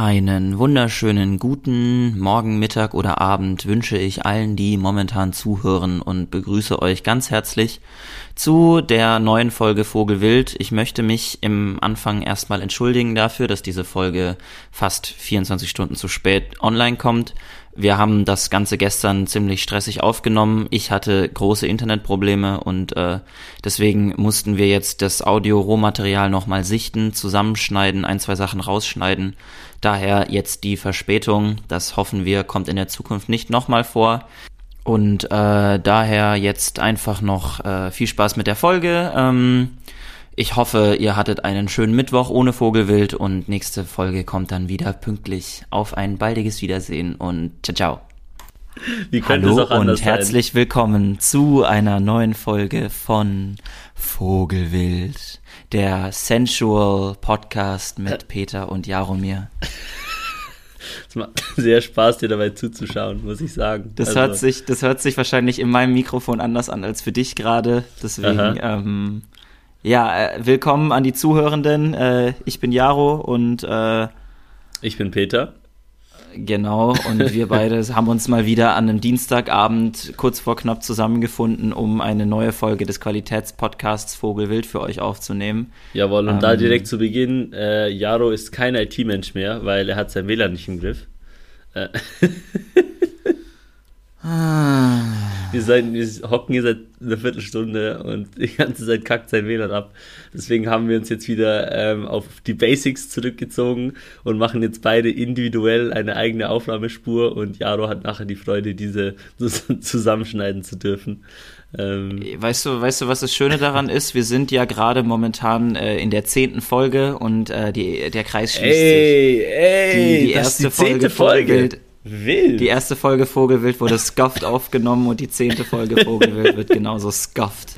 Einen wunderschönen guten Morgen, Mittag oder Abend wünsche ich allen, die momentan zuhören und begrüße euch ganz herzlich zu der neuen Folge Vogelwild. Ich möchte mich im Anfang erstmal entschuldigen dafür, dass diese Folge fast 24 Stunden zu spät online kommt. Wir haben das Ganze gestern ziemlich stressig aufgenommen. Ich hatte große Internetprobleme und äh, deswegen mussten wir jetzt das Audio-Rohmaterial nochmal sichten, zusammenschneiden, ein, zwei Sachen rausschneiden. Daher jetzt die Verspätung. Das hoffen wir, kommt in der Zukunft nicht nochmal vor. Und äh, daher jetzt einfach noch äh, viel Spaß mit der Folge. Ähm, ich hoffe, ihr hattet einen schönen Mittwoch ohne Vogelwild und nächste Folge kommt dann wieder pünktlich. Auf ein baldiges Wiedersehen und ciao, ciao. Hallo und herzlich sein? willkommen zu einer neuen Folge von Vogelwild, der Sensual Podcast mit Peter und Jaromir. Es macht sehr Spaß, dir dabei zuzuschauen, muss ich sagen. Das, also. hört, sich, das hört sich wahrscheinlich in meinem Mikrofon anders an als für dich gerade. Deswegen ähm, ja, äh, willkommen an die Zuhörenden. Äh, ich bin Jaro und äh, ich bin Peter. Genau, und wir beide haben uns mal wieder an einem Dienstagabend kurz vor knapp zusammengefunden, um eine neue Folge des Qualitätspodcasts Vogelwild für euch aufzunehmen. Jawohl, und ähm, da direkt zu Beginn, äh, Jaro ist kein IT-Mensch mehr, weil er hat sein WLAN nicht im Griff. Ah. Wir, sein, wir hocken hier seit einer Viertelstunde und die ganze Zeit kackt sein WLAN ab. Deswegen haben wir uns jetzt wieder ähm, auf die Basics zurückgezogen und machen jetzt beide individuell eine eigene Aufnahmespur und Jaro hat nachher die Freude, diese zusammenschneiden zu dürfen. Ähm, weißt du, weißt du, was das Schöne daran ist? Wir sind ja gerade momentan äh, in der zehnten Folge und äh, die, der Kreis schließt ey, sich. Ey, die, die erste die Folge, Folge. Wild. Die erste Folge Vogelwild wurde scuffed aufgenommen und die zehnte Folge Vogelwild wird genauso scuffed.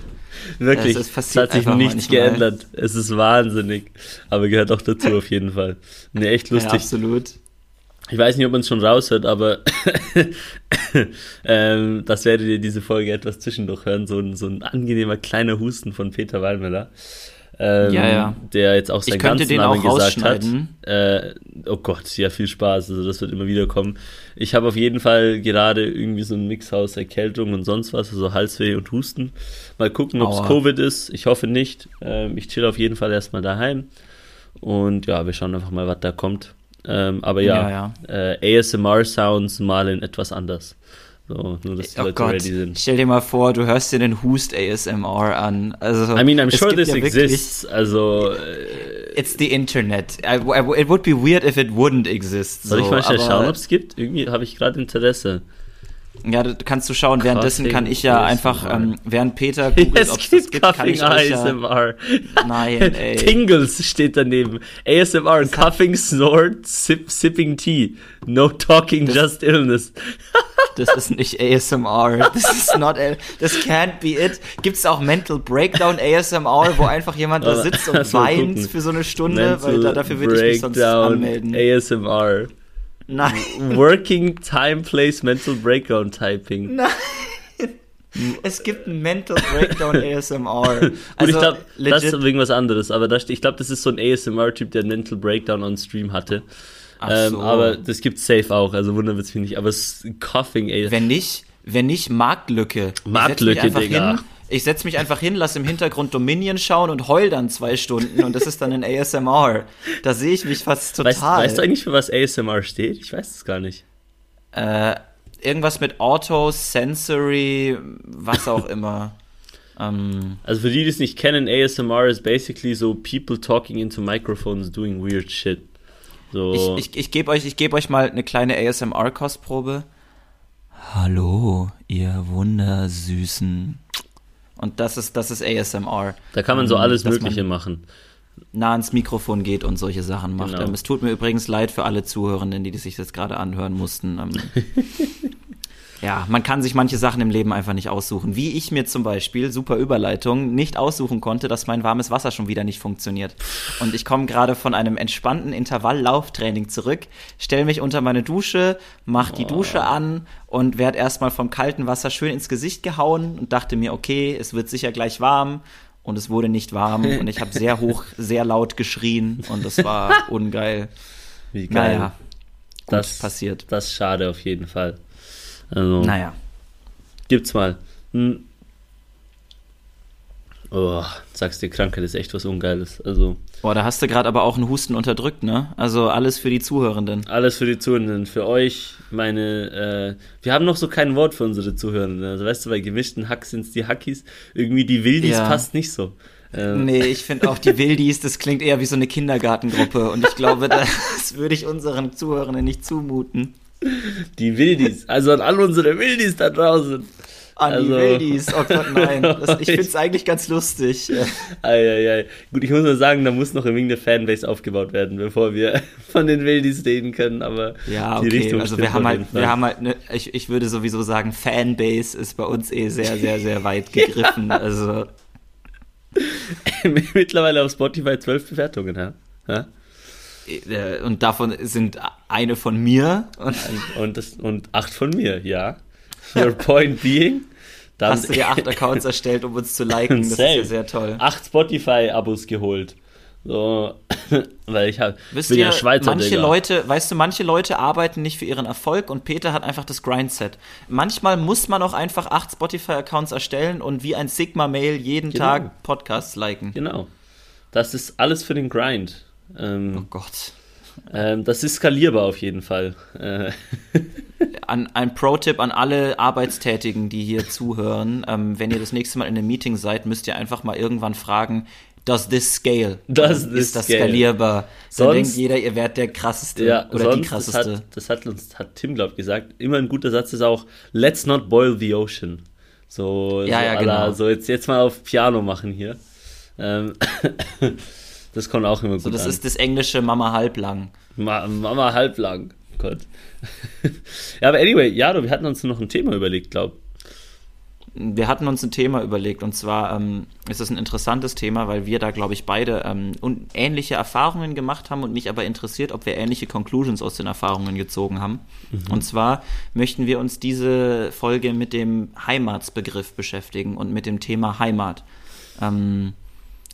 Wirklich, es, es hat sich nichts nicht geändert. Mal. Es ist wahnsinnig. Aber gehört auch dazu auf jeden Fall. Ne, echt lustig. Ja, absolut. Ich weiß nicht, ob man es schon raushört, aber ähm, das werdet ihr diese Folge etwas zwischendurch hören. So ein, so ein angenehmer kleiner Husten von Peter Wallmüller ähm, ja, ja. der jetzt auch seinen ganzen Namen gesagt hat. Äh, oh Gott, ja, viel Spaß. Also das wird immer wieder kommen. Ich habe auf jeden Fall gerade irgendwie so einen Mix aus Erkältung und sonst was, also Halsweh und Husten. Mal gucken, ob es Covid ist. Ich hoffe nicht. Ähm, ich chill auf jeden Fall erstmal daheim. Und ja, wir schauen einfach mal, was da kommt. Ähm, aber ja, ja, ja. Äh, ASMR-Sounds mal in etwas anders. So, nur dass die oh Leute Gott. ready sind. Stell dir mal vor, du hörst dir den Hust ASMR an. Also, I mean, I'm sure this ja exists. Also. Äh, It's the Internet. it would be weird if it wouldn't exist. Soll ich mal schauen, ob es gibt? Irgendwie habe ich gerade Interesse. Ja, das kannst du schauen. Währenddessen kann ich ja einfach, ähm, während Peter googelt, ob es das gibt, kann ich ASMR. Ja, nein, ey. Tingles steht daneben. ASMR, das Coughing, Snort, sip, Sipping Tea. No talking, das, just illness. das ist nicht ASMR. Das ist not, das can't be it. Gibt es auch Mental Breakdown ASMR, wo einfach jemand da sitzt und weint für so eine Stunde, Mental weil da, dafür würde ich mich sonst anmelden. ASMR. Nein. Working Time Place Mental Breakdown Typing. Nein. Es gibt ein Mental Breakdown ASMR. Also, ich glaube, das ist irgendwas anderes, aber das, ich glaube, das ist so ein ASMR-Typ, der einen Mental Breakdown on Stream hatte. Ach ähm, so. aber das gibt safe auch, also wundert es mich nicht. Aber es ist Coughing ASMR. Wenn nicht, wenn nicht, Marktlücke. Marktlücke, Digga. Hin, ich setze mich einfach hin, lasse im Hintergrund Dominion schauen und heul dann zwei Stunden und das ist dann ein ASMR. Da sehe ich mich fast total. Weißt, weißt, du eigentlich, für was ASMR steht? Ich weiß es gar nicht. Äh, irgendwas mit Auto, Sensory, was auch immer. ähm, also für die, die es nicht kennen, ASMR ist basically so people talking into microphones doing weird shit. So. Ich, ich, ich gebe euch, geb euch mal eine kleine ASMR-Kostprobe. Hallo, ihr wundersüßen und das ist, das ist ASMR. Da kann man so ähm, alles Mögliche machen. Nah ans Mikrofon geht und solche Sachen macht. Genau. Ähm, es tut mir übrigens leid für alle Zuhörenden, die sich das gerade anhören mussten. Ja, man kann sich manche Sachen im Leben einfach nicht aussuchen. Wie ich mir zum Beispiel, super Überleitung, nicht aussuchen konnte, dass mein warmes Wasser schon wieder nicht funktioniert. Und ich komme gerade von einem entspannten Intervalllauftraining zurück, stelle mich unter meine Dusche, mach die oh. Dusche an und werde erstmal vom kalten Wasser schön ins Gesicht gehauen und dachte mir, okay, es wird sicher gleich warm. Und es wurde nicht warm und ich habe sehr hoch, sehr laut geschrien und das war ungeil. Wie geil. Naja, gut das passiert. Das ist schade auf jeden Fall. Also, naja. Gibt's mal. Hm. Oh, sagst dir, Krankheit ist echt was Ungeiles. Also. Boah, da hast du gerade aber auch einen Husten unterdrückt, ne? Also alles für die Zuhörenden. Alles für die Zuhörenden. Für euch, meine, äh, wir haben noch so kein Wort für unsere Zuhörenden. Also weißt du, bei gemischten Hack sind es die Hackies. Irgendwie die Wildis ja. passt nicht so. Ähm. Nee, ich finde auch die Wildis, das klingt eher wie so eine Kindergartengruppe. Und ich glaube, das würde ich unseren Zuhörenden nicht zumuten. Die Wildis, also an all unsere Wildis da draußen. An also, die Wildis, oh Gott, nein. Das, ich finde es eigentlich ganz lustig. Eieiei. Gut, ich muss nur sagen, da muss noch ein wenig eine Fanbase aufgebaut werden, bevor wir von den Wildis reden können, aber ja, okay. die Richtung Also wir haben halt, wir haben halt, ne, ich, ich würde sowieso sagen, Fanbase ist bei uns eh sehr, sehr, sehr weit gegriffen. Also Mittlerweile auf Spotify zwölf Bewertungen, ja? ja? Äh, und davon sind eine von mir und, und, das, und acht von mir, ja. Your point being. Hast du dir acht Accounts erstellt, um uns zu liken? Das Same. ist ja sehr toll. Acht Spotify-Abos geholt. So, weil ich Wisst bin ihr, ja Schweizer. Manche Digga. Leute, weißt du, manche Leute arbeiten nicht für ihren Erfolg und Peter hat einfach das Grindset. Manchmal muss man auch einfach acht Spotify-Accounts erstellen und wie ein Sigma-Mail jeden genau. Tag Podcasts liken. Genau. Das ist alles für den Grind. Ähm, oh Gott. Ähm, das ist skalierbar auf jeden Fall. Äh. An, ein Pro-Tipp an alle Arbeitstätigen, die hier zuhören. Ähm, wenn ihr das nächste Mal in einem Meeting seid, müsst ihr einfach mal irgendwann fragen, does this scale? Does this ist das scale? skalierbar? Sonst, Dann denkt jeder, ihr werdet der krasseste ja, oder die krasseste. Das hat, das hat uns hat Tim, glaube ich, gesagt. Immer ein guter Satz ist auch, let's not boil the ocean. So, ja, so, ja, genau. so jetzt, jetzt mal auf Piano machen hier. Ähm, das kommt auch immer gut so, das an. ist das englische Mama halblang. Ma Mama halblang. Gott. ja, aber anyway, ja, wir hatten uns noch ein Thema überlegt, glaube ich wir hatten uns ein Thema überlegt und zwar ähm, ist es ein interessantes Thema, weil wir da, glaube ich, beide ähm, ähnliche Erfahrungen gemacht haben und mich aber interessiert, ob wir ähnliche Conclusions aus den Erfahrungen gezogen haben. Mhm. Und zwar möchten wir uns diese Folge mit dem Heimatsbegriff beschäftigen und mit dem Thema Heimat. Ähm,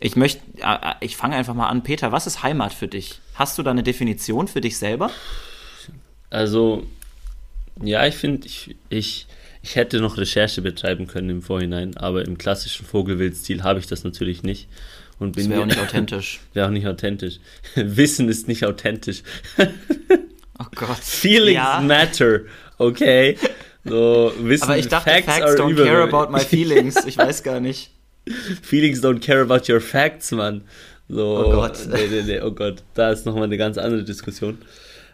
ich möchte, äh, ich fange einfach mal an. Peter, was ist Heimat für dich? Hast du da eine Definition für dich selber? Also, ja, ich finde, ich, ich ich hätte noch Recherche betreiben können im Vorhinein, aber im klassischen Vogelwild-Stil habe ich das natürlich nicht. Und bin das wäre auch nicht authentisch. Wäre auch nicht authentisch. Wissen ist nicht authentisch. oh Gott. Feelings ja. matter, okay? So, Wissen, aber ich dachte, Facts, facts don't care about my feelings. Ich weiß gar nicht. Feelings don't care about your facts, Mann. So, oh Gott. Nee, nee, nee, oh Gott. Da ist nochmal eine ganz andere Diskussion.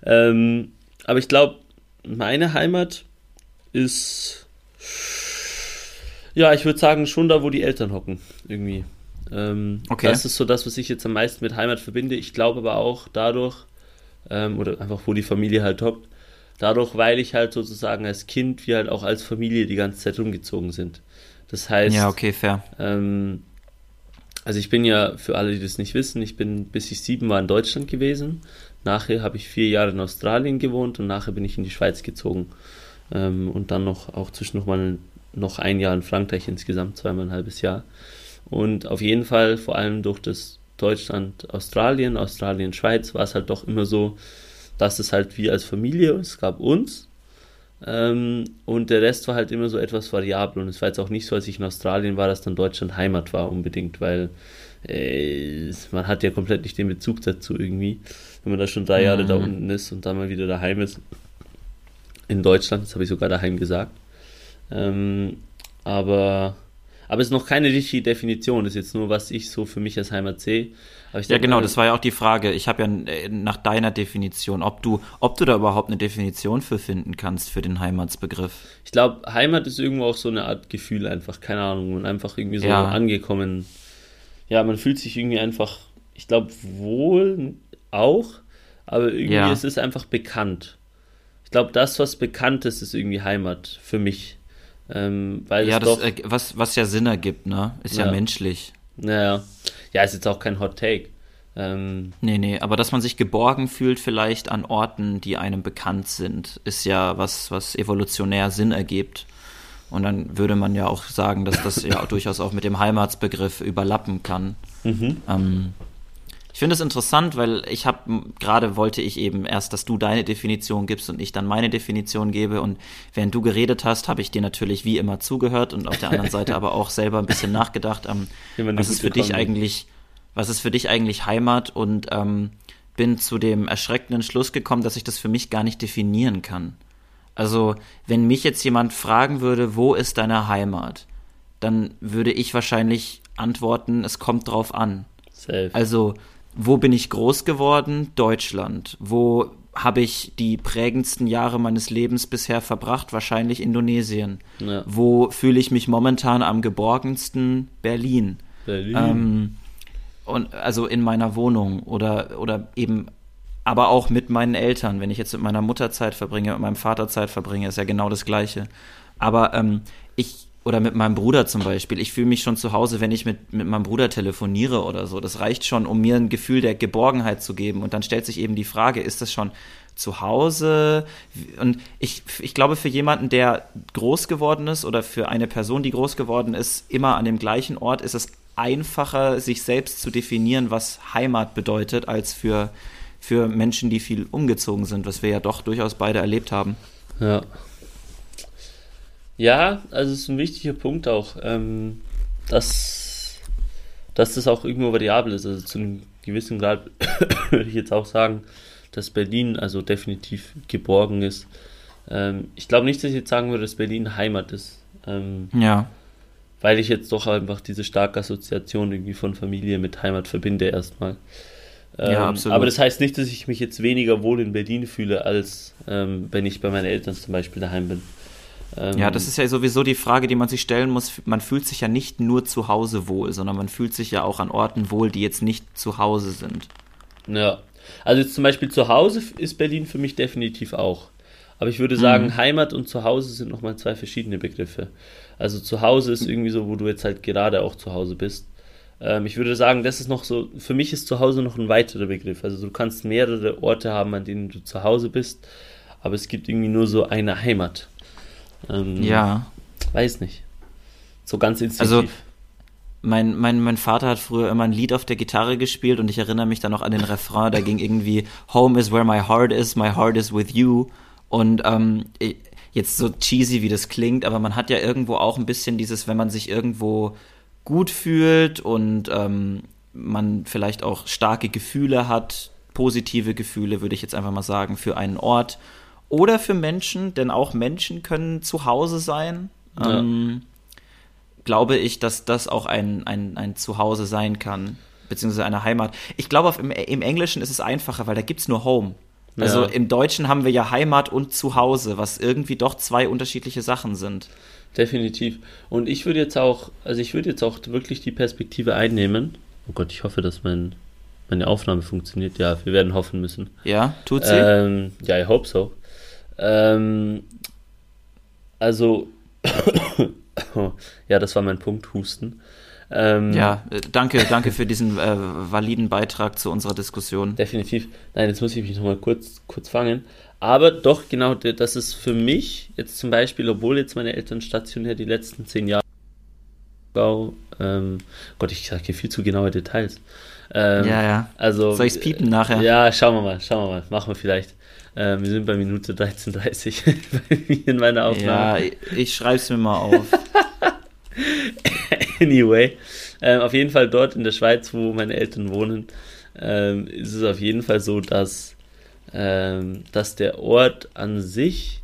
Ähm, aber ich glaube, meine Heimat ist ja, ich würde sagen, schon da, wo die Eltern hocken, irgendwie. Ähm, okay. Das ist so das, was ich jetzt am meisten mit Heimat verbinde. Ich glaube aber auch dadurch, ähm, oder einfach wo die Familie halt hockt, dadurch, weil ich halt sozusagen als Kind, wir halt auch als Familie die ganze Zeit rumgezogen sind. Das heißt. Ja, okay, fair. Ähm, also ich bin ja, für alle, die das nicht wissen, ich bin bis ich sieben war in Deutschland gewesen. Nachher habe ich vier Jahre in Australien gewohnt und nachher bin ich in die Schweiz gezogen. Ähm, und dann noch auch zwischen noch mal noch ein Jahr in Frankreich insgesamt, zweimal ein halbes Jahr. Und auf jeden Fall, vor allem durch das Deutschland, Australien, Australien, Schweiz, war es halt doch immer so, dass es halt wie als Familie, es gab uns und der Rest war halt immer so etwas variabel und es war jetzt auch nicht so, als ich in Australien war, dass dann Deutschland Heimat war unbedingt, weil äh, man hat ja komplett nicht den Bezug dazu irgendwie, wenn man da schon drei mhm. Jahre da unten ist und dann mal wieder daheim ist. In Deutschland, das habe ich sogar daheim gesagt. Ähm, aber, aber es ist noch keine richtige Definition, das ist jetzt nur, was ich so für mich als Heimat sehe. Ja, genau, das war ja auch die Frage. Ich habe ja äh, nach deiner Definition, ob du, ob du da überhaupt eine Definition für finden kannst für den Heimatsbegriff. Ich glaube, Heimat ist irgendwo auch so eine Art Gefühl einfach, keine Ahnung, und einfach irgendwie so ja. angekommen. Ja, man fühlt sich irgendwie einfach, ich glaube, wohl auch, aber irgendwie ja. es ist einfach bekannt. Ich glaube, das, was bekannt ist, ist irgendwie Heimat für mich. Ähm, weil ja, das, doch, äh, was, was ja Sinn ergibt, ne? Ist ja, ja menschlich. Naja. Ja, ist jetzt auch kein Hot Take. Ähm, nee, nee, aber dass man sich geborgen fühlt vielleicht an Orten, die einem bekannt sind, ist ja was, was evolutionär Sinn ergibt. Und dann würde man ja auch sagen, dass das ja durchaus auch mit dem Heimatsbegriff überlappen kann. Mhm. Ähm, Ich finde es interessant, weil ich habe gerade wollte ich eben erst, dass du deine Definition gibst und ich dann meine Definition gebe und während du geredet hast, habe ich dir natürlich wie immer zugehört und auf der anderen Seite aber auch selber ein bisschen nachgedacht, ähm, was ist für dich Kombi. eigentlich, was ist für dich eigentlich Heimat und ähm, bin zu dem erschreckenden Schluss gekommen, dass ich das für mich gar nicht definieren kann. Also, wenn mich jetzt jemand fragen würde, wo ist deine Heimat, dann würde ich wahrscheinlich antworten, es kommt drauf an. Safe. Also, wo bin ich groß geworden? Deutschland. Wo habe ich die prägendsten Jahre meines Lebens bisher verbracht? Wahrscheinlich Indonesien. Ja. Wo fühle ich mich momentan am geborgensten? Berlin. Berlin. Ähm, und also in meiner Wohnung oder oder eben aber auch mit meinen Eltern. Wenn ich jetzt mit meiner Mutter Zeit verbringe, mit meinem Vater Zeit verbringe, ist ja genau das Gleiche. Aber ähm, ich oder mit meinem Bruder zum Beispiel. Ich fühle mich schon zu Hause, wenn ich mit, mit meinem Bruder telefoniere oder so. Das reicht schon, um mir ein Gefühl der Geborgenheit zu geben. Und dann stellt sich eben die Frage, ist das schon zu Hause? Und ich, ich glaube, für jemanden, der groß geworden ist oder für eine Person, die groß geworden ist, immer an dem gleichen Ort, ist es einfacher, sich selbst zu definieren, was Heimat bedeutet, als für, für Menschen, die viel umgezogen sind, was wir ja doch durchaus beide erlebt haben. Ja, ja, also es ist ein wichtiger Punkt auch, ähm, dass, dass das auch irgendwo variabel ist. Also zu einem gewissen Grad würde ich jetzt auch sagen, dass Berlin also definitiv geborgen ist. Ähm, ich glaube nicht, dass ich jetzt sagen würde, dass Berlin Heimat ist. Ähm, ja. Weil ich jetzt doch einfach diese starke Assoziation irgendwie von Familie mit Heimat verbinde erstmal. Ähm, ja, absolut. Aber das heißt nicht, dass ich mich jetzt weniger wohl in Berlin fühle, als ähm, wenn ich bei meinen Eltern zum Beispiel daheim bin. Ähm, ja, das ist ja sowieso die Frage, die man sich stellen muss. Man fühlt sich ja nicht nur zu Hause wohl, sondern man fühlt sich ja auch an Orten wohl, die jetzt nicht zu Hause sind. Ja, also jetzt zum Beispiel zu Hause ist Berlin für mich definitiv auch. Aber ich würde sagen, mhm. Heimat und Zuhause sind nochmal zwei verschiedene Begriffe. Also zu Hause ist irgendwie so, wo du jetzt halt gerade auch zu Hause bist. Ähm, ich würde sagen, das ist noch so, für mich ist zu Hause noch ein weiterer Begriff. Also du kannst mehrere Orte haben, an denen du zu Hause bist, aber es gibt irgendwie nur so eine Heimat. Ähm, ja. Weiß nicht. So ganz instinktiv. Also, mein, mein, mein Vater hat früher immer ein Lied auf der Gitarre gespielt und ich erinnere mich dann noch an den Refrain, da ging irgendwie Home is where my heart is, my heart is with you. Und ähm, jetzt so cheesy, wie das klingt, aber man hat ja irgendwo auch ein bisschen dieses, wenn man sich irgendwo gut fühlt und ähm, man vielleicht auch starke Gefühle hat, positive Gefühle, würde ich jetzt einfach mal sagen, für einen Ort oder für Menschen, denn auch Menschen können zu Hause sein. Ja. Ähm, glaube ich, dass das auch ein, ein, ein Zuhause sein kann, beziehungsweise eine Heimat. Ich glaube, im, im Englischen ist es einfacher, weil da gibt es nur Home. Also ja. im Deutschen haben wir ja Heimat und Zuhause, was irgendwie doch zwei unterschiedliche Sachen sind. Definitiv. Und ich würde jetzt auch, also ich würde jetzt auch wirklich die Perspektive einnehmen. Oh Gott, ich hoffe, dass mein, meine Aufnahme funktioniert. Ja, wir werden hoffen müssen. Ja, tut sie? Ähm, ja, I hope so. Ähm, also, ja, das war mein Punkt, Husten. Ähm, ja, äh, danke, danke für diesen äh, validen Beitrag zu unserer Diskussion. Definitiv. Nein, jetzt muss ich mich nochmal kurz, kurz fangen. Aber doch, genau, das ist für mich jetzt zum Beispiel, obwohl jetzt meine Eltern stationär die letzten zehn Jahre, ähm, Gott, ich sage hier viel zu genaue Details. Ähm, ja, ja. Also, Soll ich es piepen nachher? Ja, schauen wir mal, schauen wir mal, machen wir vielleicht. Äh, wir sind bei Minute 13.30 bei mir in meiner Aufnahme. Ja, ich schreibe es mir mal auf. anyway, äh, auf jeden Fall dort in der Schweiz, wo meine Eltern wohnen, äh, ist es auf jeden Fall so, dass, ähm, dass der Ort an sich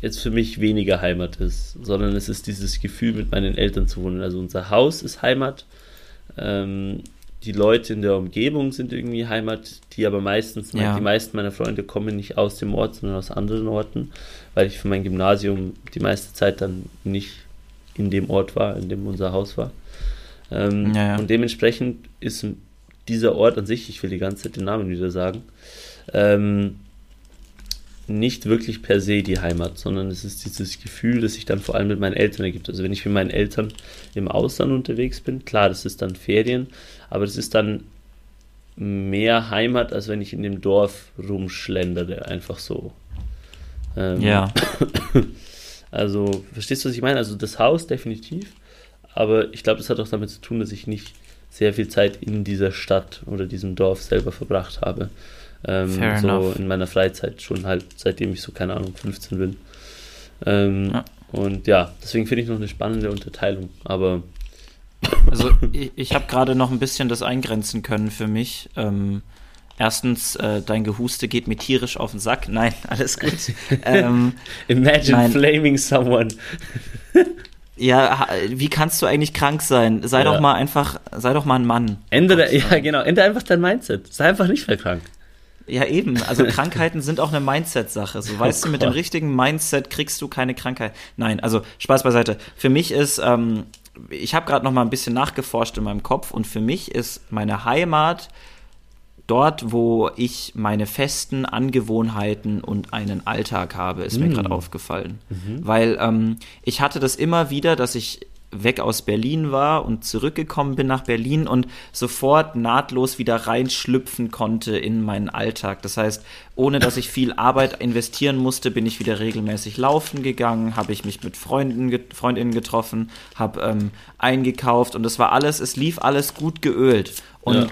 jetzt für mich weniger Heimat ist, sondern es ist dieses Gefühl, mit meinen Eltern zu wohnen. Also unser Haus ist Heimat. Ähm, die Leute in der Umgebung sind irgendwie Heimat, die aber meistens, ja. die meisten meiner Freunde kommen nicht aus dem Ort, sondern aus anderen Orten, weil ich für mein Gymnasium die meiste Zeit dann nicht in dem Ort war, in dem unser Haus war. Ähm, ja, ja. Und dementsprechend ist dieser Ort an sich, ich will die ganze Zeit den Namen wieder sagen, ähm, nicht wirklich per se die Heimat, sondern es ist dieses Gefühl, das sich dann vor allem mit meinen Eltern ergibt. Also wenn ich mit meinen Eltern im Ausland unterwegs bin, klar, das ist dann Ferien, aber das ist dann mehr Heimat, als wenn ich in dem Dorf rumschlendere, einfach so. Ähm, ja. Also, verstehst du, was ich meine? Also das Haus definitiv, aber ich glaube, das hat auch damit zu tun, dass ich nicht sehr viel Zeit in dieser Stadt oder diesem Dorf selber verbracht habe. Ähm, so enough. in meiner Freizeit schon halt, seitdem ich so, keine Ahnung, 15 bin. Ähm, ja. Und ja, deswegen finde ich noch eine spannende Unterteilung. Aber. Also ich, ich habe gerade noch ein bisschen das eingrenzen können für mich. Ähm, erstens, äh, dein Gehuste geht mir tierisch auf den Sack. Nein, alles gut. ähm, Imagine nein. flaming someone. Ja, wie kannst du eigentlich krank sein? Sei ja. doch mal einfach, sei doch mal ein Mann. Ändere, ja genau, ändere einfach dein Mindset. Sei einfach nicht mehr krank. Ja, eben. Also Krankheiten sind auch eine Mindset-Sache. So, oh weißt oh du, mit dem richtigen Mindset kriegst du keine Krankheit. Nein, also Spaß beiseite. Für mich ist, ähm, ich habe gerade noch mal ein bisschen nachgeforscht in meinem Kopf und für mich ist meine Heimat dort, wo ich meine festen Angewohnheiten und einen Alltag habe, ist mm. mir gerade aufgefallen. Mhm. Weil ähm, ich hatte das immer wieder, dass ich weg aus Berlin war und zurückgekommen bin nach Berlin und sofort nahtlos wieder reinschlüpfen konnte in meinen Alltag. Das heißt, ohne dass ich viel Arbeit investieren musste, bin ich wieder regelmäßig laufen gegangen, habe ich mich mit Freunden, Freundinnen getroffen, habe ähm, eingekauft und das war alles, es lief alles gut geölt. Und ja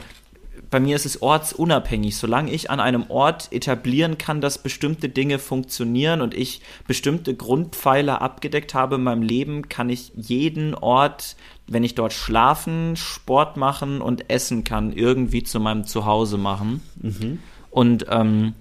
bei mir ist es ortsunabhängig. Solange ich an einem Ort etablieren kann, dass bestimmte Dinge funktionieren und ich bestimmte Grundpfeiler abgedeckt habe in meinem Leben, kann ich jeden Ort, wenn ich dort schlafen, Sport machen und essen kann, irgendwie zu meinem Zuhause machen. Mhm. Und ähm,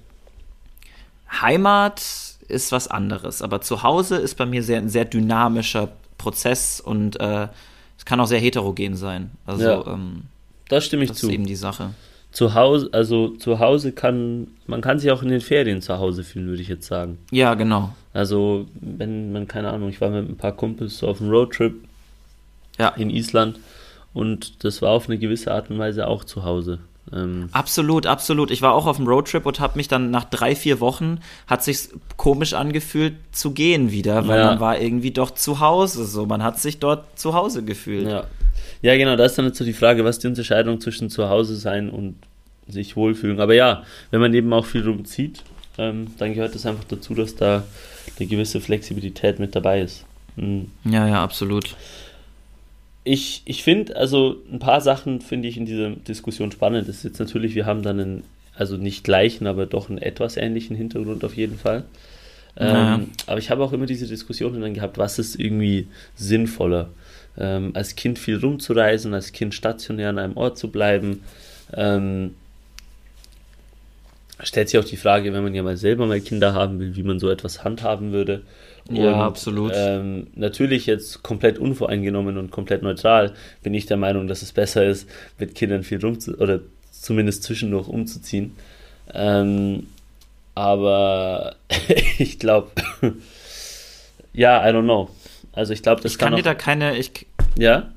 Heimat ist was anderes, aber Zuhause ist bei mir sehr, ein sehr dynamischer Prozess und äh, es kann auch sehr heterogen sein. Also ja. ähm, das stimme ich das zu. Das ist eben die Sache. Zu Hause, also zu Hause kann, man kann sich auch in den Ferien zu Hause fühlen, würde ich jetzt sagen. Ja, genau. Also, wenn man, keine Ahnung, ich war mit ein paar Kumpels so auf einem Roadtrip ja. in Island und das war auf eine gewisse Art und Weise auch zu Hause. Ähm absolut, absolut. Ich war auch auf dem Roadtrip und habe mich dann nach drei, vier Wochen, hat sich komisch angefühlt zu gehen wieder, weil ja. man war irgendwie doch zu Hause. So, man hat sich dort zu Hause gefühlt. Ja, ja, genau, das ist dann jetzt so die Frage, was die Unterscheidung zwischen zu Hause sein und sich wohlfühlen. Aber ja, wenn man eben auch viel rumzieht, ähm, dann gehört es einfach dazu, dass da eine gewisse Flexibilität mit dabei ist. Mhm. Ja, ja, absolut. Ich, ich finde, also ein paar Sachen finde ich in dieser Diskussion spannend. Das ist jetzt natürlich, wir haben dann einen, also nicht gleichen, aber doch einen etwas ähnlichen Hintergrund auf jeden Fall. Ja. Ähm, aber ich habe auch immer diese Diskussionen dann gehabt, was ist irgendwie sinnvoller? Ähm, als Kind viel rumzureisen, als Kind stationär an einem Ort zu bleiben. Ähm, stellt sich auch die Frage, wenn man ja mal selber mal Kinder haben will, wie man so etwas handhaben würde. Ja, und, absolut. Ähm, natürlich jetzt komplett unvoreingenommen und komplett neutral bin ich der Meinung, dass es besser ist, mit Kindern viel rum oder zumindest zwischendurch umzuziehen. Ähm, aber ich glaube, ja, I don't know. Also ich glaube, das ich kann, kann dir da keine, ich, ja?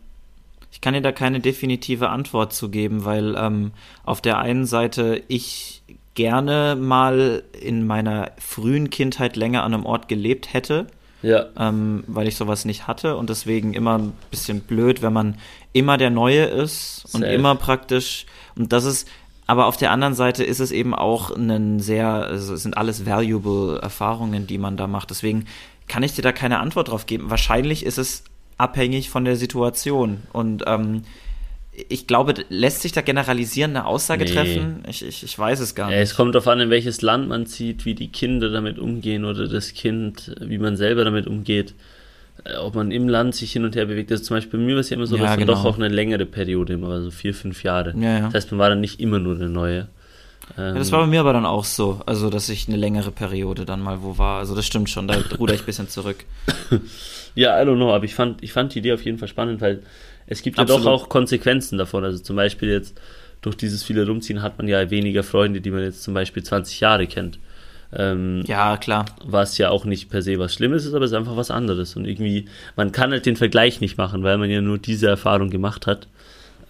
Ich kann dir da keine definitive Antwort zu geben, weil ähm, auf der einen Seite ich gerne mal in meiner frühen Kindheit länger an einem Ort gelebt hätte. Ja. Ähm, weil ich sowas nicht hatte und deswegen immer ein bisschen blöd, wenn man immer der Neue ist und Safe. immer praktisch. Und das ist, aber auf der anderen Seite ist es eben auch ein sehr, also es sind alles valuable Erfahrungen, die man da macht. Deswegen kann ich dir da keine Antwort drauf geben. Wahrscheinlich ist es abhängig von der Situation. Und ähm, ich glaube, lässt sich da generalisieren eine Aussage nee. treffen? Ich, ich, ich weiß es gar nicht. Ja, es kommt darauf an, in welches Land man zieht, wie die Kinder damit umgehen oder das Kind, wie man selber damit umgeht. Äh, ob man im Land sich hin und her bewegt. Also zum Beispiel bei mir war es ja immer so, ja, dass genau. dann doch auch eine längere Periode immer war, so vier, fünf Jahre. Ja, ja. Das heißt, man war dann nicht immer nur eine neue. Ähm, ja, das war bei mir aber dann auch so, also dass ich eine längere Periode dann mal wo war. Also das stimmt schon, da ruder ich ein bisschen zurück. ja, I don't know, aber ich fand, ich fand die Idee auf jeden Fall spannend, weil es gibt ja Absolut. doch auch Konsequenzen davon. Also zum Beispiel jetzt durch dieses viele Rumziehen hat man ja weniger Freunde, die man jetzt zum Beispiel 20 Jahre kennt. Ähm, ja, klar. Was ja auch nicht per se was Schlimmes ist, aber es ist einfach was anderes. Und irgendwie, man kann halt den Vergleich nicht machen, weil man ja nur diese Erfahrung gemacht hat.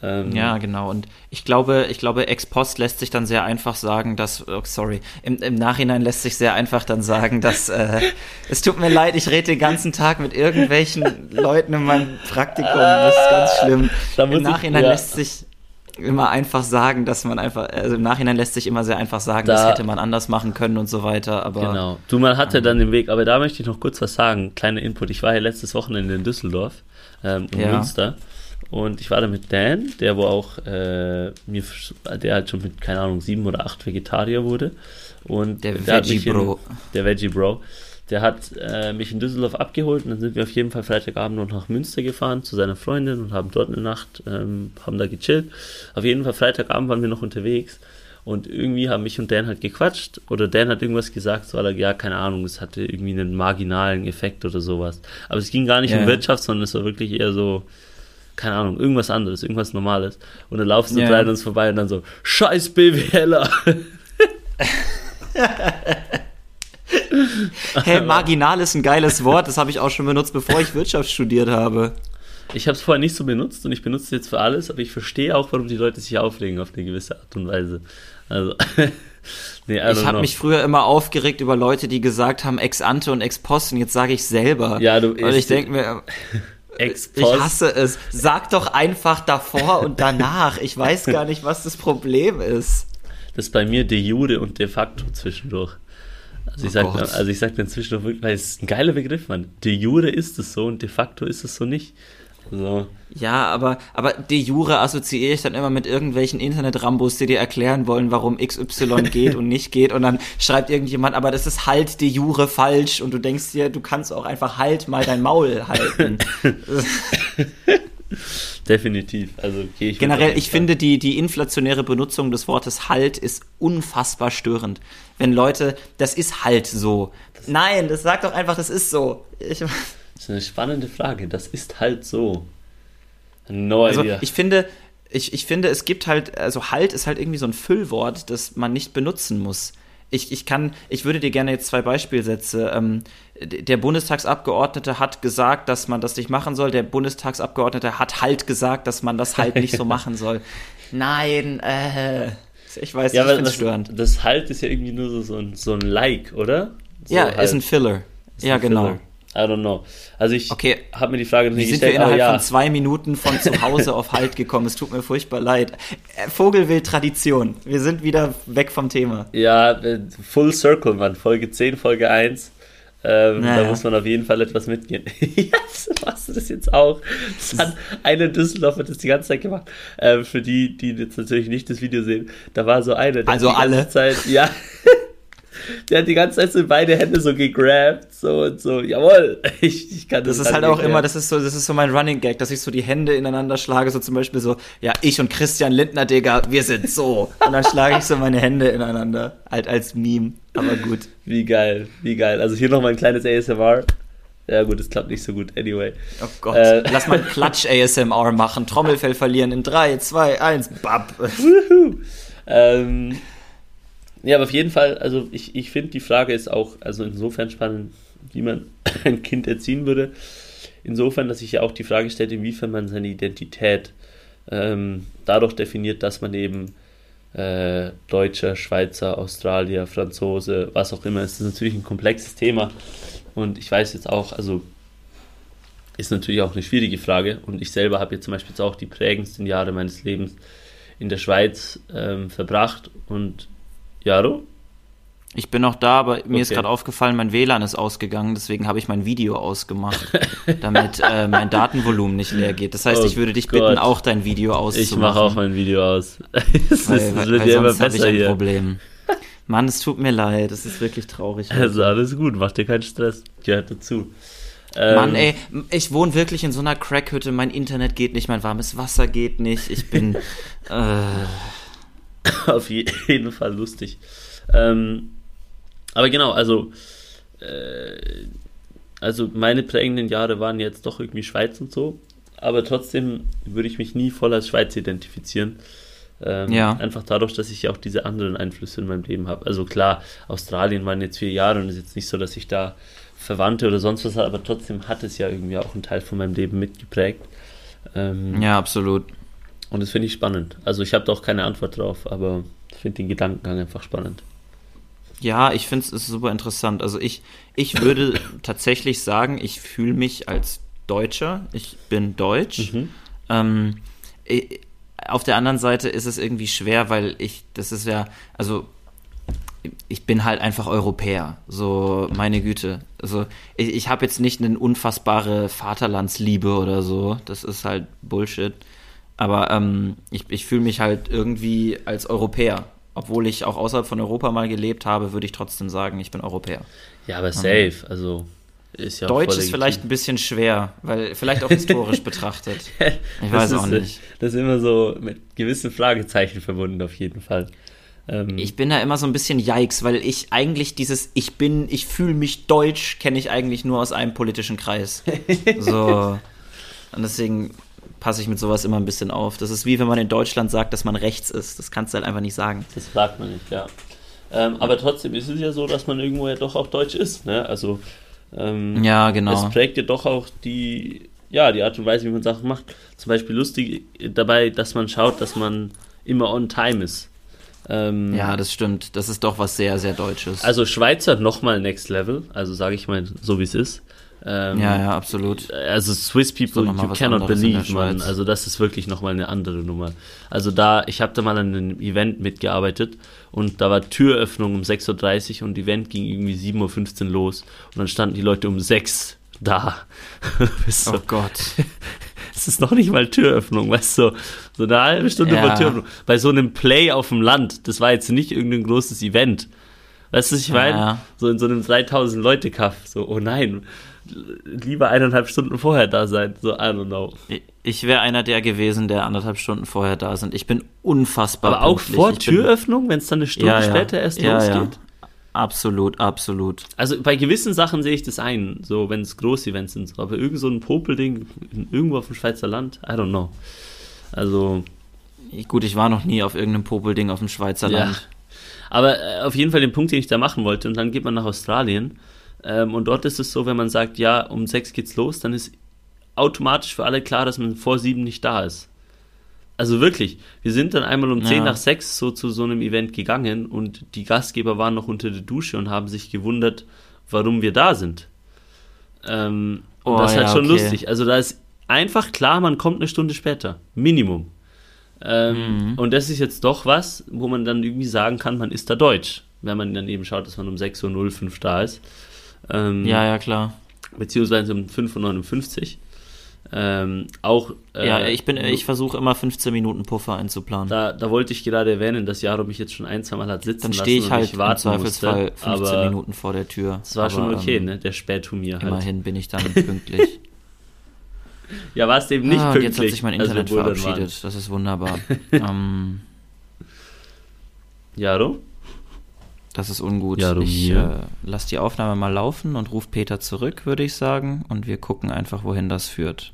Ähm, ja, genau. Und ich glaube, ich glaube, ex post lässt sich dann sehr einfach sagen, dass, oh, sorry, im, im Nachhinein lässt sich sehr einfach dann sagen, dass äh, es tut mir leid, ich rede den ganzen Tag mit irgendwelchen Leuten in meinem Praktikum. Das ist ganz schlimm. Im Nachhinein ich, ja. lässt sich immer einfach sagen, dass man einfach, also im Nachhinein lässt sich immer sehr einfach sagen, da, das hätte man anders machen können und so weiter. Aber genau. Du, man hatte ähm, dann den Weg, aber da möchte ich noch kurz was sagen. Kleiner Input. Ich war ja letztes Wochenende in Düsseldorf ähm, in ja. Münster Und ich war da mit Dan, der wo auch äh, mir, der halt schon mit, keine Ahnung, sieben oder acht Vegetarier wurde. Und der, der Veggie Bro. In, der Veggie Bro. Der hat äh, mich in Düsseldorf abgeholt und dann sind wir auf jeden Fall Freitagabend noch nach Münster gefahren zu seiner Freundin und haben dort eine Nacht, ähm, haben da gechillt. Auf jeden Fall Freitagabend waren wir noch unterwegs und irgendwie haben mich und Dan halt gequatscht oder Dan hat irgendwas gesagt, so, ja, keine Ahnung, es hatte irgendwie einen marginalen Effekt oder sowas. Aber es ging gar nicht yeah. um Wirtschaft, sondern es war wirklich eher so, keine Ahnung, irgendwas anderes, irgendwas Normales. Und dann laufst du yeah. drei an uns vorbei und dann so, scheiß BWLer. hey, marginal ist ein geiles Wort, das habe ich auch schon benutzt, bevor ich Wirtschaft studiert habe. Ich habe es vorher nicht so benutzt und ich benutze es jetzt für alles, aber ich verstehe auch, warum die Leute sich aufregen auf eine gewisse Art und Weise. Also, nee, ich habe mich früher immer aufgeregt über Leute, die gesagt haben ex ante und ex post und jetzt sage ich selber. Ja, du. Weil ich denke mir, ich hasse es. Sag doch einfach davor und danach. Ich weiß gar nicht, was das Problem ist. Das ist bei mir de jure und de facto zwischendurch. Also ich, oh sag, also ich sag dann zwischendurch wirklich, weil es ist ein geiler Begriff, Mann. De jure ist es so und de facto ist es so nicht. So. Ja, aber, aber de jure assoziiere ich dann immer mit irgendwelchen Internet-Rambos, die dir erklären wollen, warum XY geht und nicht geht. Und dann schreibt irgendjemand, aber das ist halt de jure falsch. Und du denkst dir, du kannst auch einfach halt mal dein Maul halten. Definitiv. Also gehe ich Generell, ich finde, die, die inflationäre Benutzung des Wortes halt ist unfassbar störend. Wenn Leute, das ist halt so. Nein, das sagt doch einfach, das ist so. Ich, das ist eine spannende Frage. Das ist halt so. No also, ich finde, ich, ich finde, es gibt halt, also halt ist halt irgendwie so ein Füllwort, das man nicht benutzen muss. Ich, ich kann, ich würde dir gerne jetzt zwei Beispielsätze. Ähm, der Bundestagsabgeordnete hat gesagt, dass man das nicht machen soll. Der Bundestagsabgeordnete hat halt gesagt, dass man das halt nicht so machen soll. Nein, äh, ich weiß, ja, ich finde störend. Das halt ist ja irgendwie nur so, so, ein, so ein Like, oder? So ja, halt. ist ein Filler. Ist ja, ein genau. Filler. I don't know. Also ich okay. habe mir die Frage nicht gestellt. Sind wir innerhalb ja. von zwei Minuten von zu Hause auf Halt gekommen? Es tut mir furchtbar leid. Äh, Vogelwild Tradition. Wir sind wieder weg vom Thema. Ja, äh, Full Circle, Mann. Folge 10, Folge 1. Ähm, naja. Da muss man auf jeden Fall etwas mitgehen. yes, machst du das jetzt auch? Das hat eine Düsseldorfer das die ganze Zeit gemacht. Ähm, für die, die jetzt natürlich nicht das Video sehen, da war so eine. Also alle. Zeit, ja. der hat die ganze Zeit so beide Hände so gegrabt, so und so, jawohl, ich, ich kann das. Das ist halt auch immer, das ist so, das ist so mein Running Gag, dass ich so die Hände ineinander schlage, so zum Beispiel so, ja, ich und Christian Lindner, Digga, wir sind so. Und dann schlage ich so meine Hände ineinander, halt als Meme, aber gut. Wie geil, wie geil. Also hier noch mal ein kleines ASMR. Ja gut, es klappt nicht so gut, anyway. Oh Gott, äh, lass mal Klatsch-ASMR machen, Trommelfell verlieren in 3, 2, 1, bab. ähm, ja, aber auf jeden Fall, also ich, ich finde, die Frage ist auch, also insofern spannend, wie man ein Kind erziehen würde. Insofern, dass sich ja auch die Frage stellt, inwiefern man seine Identität ähm, dadurch definiert, dass man eben äh, Deutscher, Schweizer, Australier, Franzose, was auch immer ist. Das ist natürlich ein komplexes Thema. Und ich weiß jetzt auch, also ist natürlich auch eine schwierige Frage. Und ich selber habe jetzt zum Beispiel jetzt auch die prägendsten Jahre meines Lebens in der Schweiz ähm, verbracht und Jaro? Ich bin noch da, aber mir okay. ist gerade aufgefallen, mein WLAN ist ausgegangen, deswegen habe ich mein Video ausgemacht, damit äh, mein Datenvolumen nicht leer geht. Das heißt, oh ich würde dich Gott. bitten, auch dein Video auszumachen. Ich mache auch mein Video aus. das weil, ist, weil, weil ja sonst habe ich ein hier. Problem. Mann, es tut mir leid, es ist wirklich traurig. Also alles gut, mach dir keinen Stress, gehört dazu. Ähm, Mann, ey, ich wohne wirklich in so einer Crackhütte, mein Internet geht nicht, mein warmes Wasser geht nicht, ich bin... äh, auf jeden Fall lustig. Ähm, aber genau, also, äh, also meine prägenden Jahre waren jetzt doch irgendwie Schweiz und so, aber trotzdem würde ich mich nie voll als Schweiz identifizieren. Ähm, ja. Einfach dadurch, dass ich ja auch diese anderen Einflüsse in meinem Leben habe. Also klar, Australien waren jetzt vier Jahre und es ist jetzt nicht so, dass ich da Verwandte oder sonst was habe, aber trotzdem hat es ja irgendwie auch einen Teil von meinem Leben mitgeprägt. Ähm, ja, absolut. Und das finde ich spannend. Also ich habe da auch keine Antwort drauf, aber ich finde den Gedankengang einfach spannend. Ja, ich finde es super interessant. Also ich, ich würde tatsächlich sagen, ich fühle mich als Deutscher. Ich bin deutsch. Mhm. Ähm, auf der anderen Seite ist es irgendwie schwer, weil ich, das ist ja, also ich bin halt einfach Europäer. So, meine Güte. Also, ich, ich habe jetzt nicht eine unfassbare Vaterlandsliebe oder so. Das ist halt Bullshit. Aber ähm, ich, ich fühle mich halt irgendwie als Europäer. Obwohl ich auch außerhalb von Europa mal gelebt habe, würde ich trotzdem sagen, ich bin Europäer. Ja, aber safe. Also, ist ja Deutsch ist vielleicht ein bisschen schwer, weil vielleicht auch historisch betrachtet. Ich weiß auch nicht. Das ist immer so mit gewissen Fragezeichen verbunden, auf jeden Fall. Ähm ich bin da immer so ein bisschen yikes, weil ich eigentlich dieses Ich bin, ich fühle mich deutsch, kenne ich eigentlich nur aus einem politischen Kreis. so. Und deswegen passe ich mit sowas immer ein bisschen auf. Das ist wie wenn man in Deutschland sagt, dass man rechts ist. Das kannst du halt einfach nicht sagen. Das sagt man nicht, ja. Ähm, aber trotzdem ist es ja so, dass man irgendwo ja doch auch deutsch ist. Ne? Also ähm, ja, genau. Es prägt ja doch auch die, ja, die Art und Weise, wie man Sachen macht. Zum Beispiel lustig dabei, dass man schaut, dass man immer on time ist. Ähm, ja, das stimmt. Das ist doch was sehr, sehr Deutsches. Also Schweizer nochmal Next Level, also sage ich mal so, wie es ist. Ähm, ja, ja, absolut. Also Swiss People, you cannot believe, man. Also das ist wirklich nochmal eine andere Nummer. Also da, ich habe da mal an einem Event mitgearbeitet und da war Türöffnung um 6.30 Uhr und Event ging irgendwie 7.15 Uhr los und dann standen die Leute um 6 da. so, oh Gott. Es ist noch nicht mal Türöffnung, weißt du, so eine halbe Stunde ja. vor Türöffnung. Bei so einem Play auf dem Land, das war jetzt nicht irgendein großes Event. Weißt du, ich meine, ja. so in so einem 3000 Leute Kaff, so, oh nein, lieber eineinhalb Stunden vorher da sein. So, I don't know. Ich wäre einer der gewesen, der anderthalb Stunden vorher da sind. Ich bin unfassbar. Aber auch vor Türöffnung, wenn es dann eine Stunde ja, ja. später erst ja, losgeht? Absolut, absolut. Also bei gewissen Sachen sehe ich das ein, so wenn es Groß-Events sind. Aber irgend so ein Popelding irgendwo auf dem Schweizer Land, I don't know. Also. Gut, ich war noch nie auf irgendeinem Popelding auf dem Schweizer Land. Aber äh, auf jeden Fall den Punkt, den ich da machen wollte, und dann geht man nach Australien ähm, und dort ist es so, wenn man sagt, ja, um sechs geht's los, dann ist automatisch für alle klar, dass man vor sieben nicht da ist. Also wirklich, wir sind dann einmal um ja. zehn nach sechs so zu so einem Event gegangen und die Gastgeber waren noch unter der Dusche und haben sich gewundert, warum wir da sind. Ähm, oh, und das ist halt ja, schon okay. lustig. Also da ist einfach klar, man kommt eine Stunde später. Minimum. Ähm, mhm. Und das ist jetzt doch was, wo man dann irgendwie sagen kann, man ist da deutsch. Wenn man dann eben schaut, dass man um 6.05 Uhr da ist. Ähm, ja, ja, klar. Beziehungsweise um 5.59 Uhr. Ähm, auch. Äh, ja, ich bin, ich versuche immer 15 Minuten Puffer einzuplanen. Da, da wollte ich gerade erwähnen, dass Jaro mich jetzt schon ein, zwei Mal hat sitzen Dann stehe ich halt ich im Zweifelsfall 15 Minuten vor der Tür. Das war aber, schon okay, ähm, ne? Der Späthumier halt. Immerhin bin ich dann pünktlich. ja, war es eben nicht ah, pünktlich. Jetzt hat sich mein Internet verabschiedet. Das ist wunderbar. ähm, Jaro? Das ist ungut. Ja, ich äh, lasse die Aufnahme mal laufen und rufe Peter zurück, würde ich sagen. Und wir gucken einfach, wohin das führt.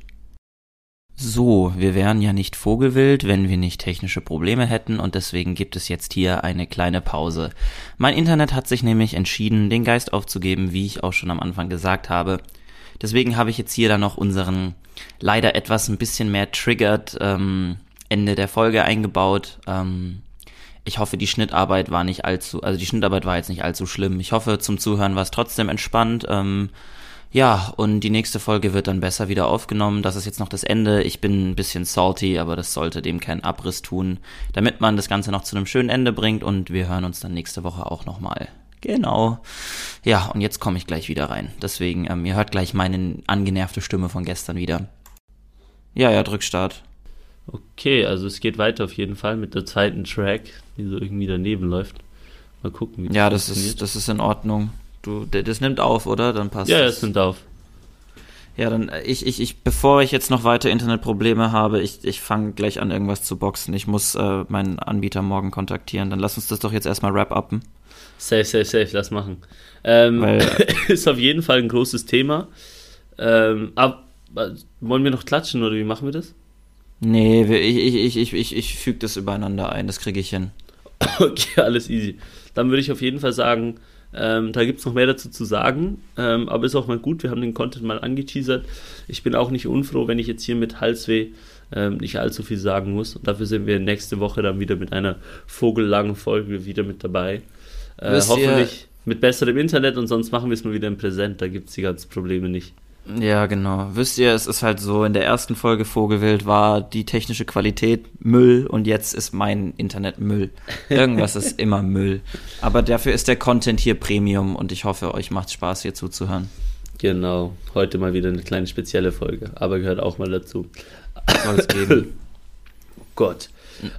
So, wir wären ja nicht vogelwild, wenn wir nicht technische Probleme hätten und deswegen gibt es jetzt hier eine kleine Pause. Mein Internet hat sich nämlich entschieden, den Geist aufzugeben, wie ich auch schon am Anfang gesagt habe. Deswegen habe ich jetzt hier dann noch unseren leider etwas ein bisschen mehr triggered ähm, Ende der Folge eingebaut. Ähm, ich hoffe, die Schnittarbeit war nicht allzu, also die Schnittarbeit war jetzt nicht allzu schlimm. Ich hoffe, zum Zuhören war es trotzdem entspannt. Ähm, ja, und die nächste Folge wird dann besser wieder aufgenommen. Das ist jetzt noch das Ende. Ich bin ein bisschen salty, aber das sollte dem keinen Abriss tun, damit man das Ganze noch zu einem schönen Ende bringt und wir hören uns dann nächste Woche auch nochmal. Genau. Ja, und jetzt komme ich gleich wieder rein. Deswegen, ähm, ihr hört gleich meine angenervte Stimme von gestern wieder. Ja, ja, drück Start. Okay, also es geht weiter auf jeden Fall mit der zweiten Track, die so irgendwie daneben läuft. Mal gucken, wie das Ja, das ist, das ist in Ordnung. Du, das nimmt auf, oder? Dann passt Ja, es nimmt auf. Ja, dann äh, ich, ich, ich, bevor ich jetzt noch weiter Internetprobleme habe, ich, ich fange gleich an, irgendwas zu boxen. Ich muss äh, meinen Anbieter morgen kontaktieren. Dann lass uns das doch jetzt erstmal wrap-uppen. Safe, safe, safe, lass machen. Ähm, Weil, ist auf jeden Fall ein großes Thema. Ähm, ab, wollen wir noch klatschen oder wie machen wir das? Nee, ich, ich, ich, ich, ich füge das übereinander ein, das kriege ich hin. Okay, alles easy. Dann würde ich auf jeden Fall sagen, ähm, da gibt es noch mehr dazu zu sagen, ähm, aber ist auch mal gut, wir haben den Content mal angeteasert. Ich bin auch nicht unfroh, wenn ich jetzt hier mit Halsweh ähm, nicht allzu viel sagen muss. Und dafür sind wir nächste Woche dann wieder mit einer vogellangen Folge wieder mit dabei. Äh, hoffentlich mit besserem Internet und sonst machen wir es nur wieder im Präsent, da gibt es die ganzen Probleme nicht. Ja, genau. Wisst ihr, es ist halt so, in der ersten Folge Vogelwild war die technische Qualität Müll und jetzt ist mein Internet Müll. Irgendwas ist immer Müll. Aber dafür ist der Content hier Premium und ich hoffe, euch macht Spaß, hier zuzuhören. Genau. Heute mal wieder eine kleine spezielle Folge, aber gehört auch mal dazu. Soll es geben. Gott.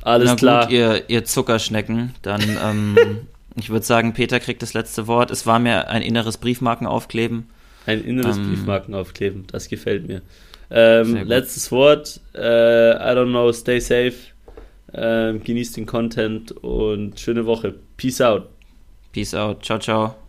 Alles Na klar. Gut, ihr, ihr Zuckerschnecken, dann, ähm, ich würde sagen, Peter kriegt das letzte Wort. Es war mir ein inneres Briefmarkenaufkleben. Ein inneres ähm, Briefmarkenaufkleben, das gefällt mir. Ähm, letztes Wort, äh, I don't know, stay safe, äh, genießt den Content und schöne Woche. Peace out. Peace out. Ciao, ciao.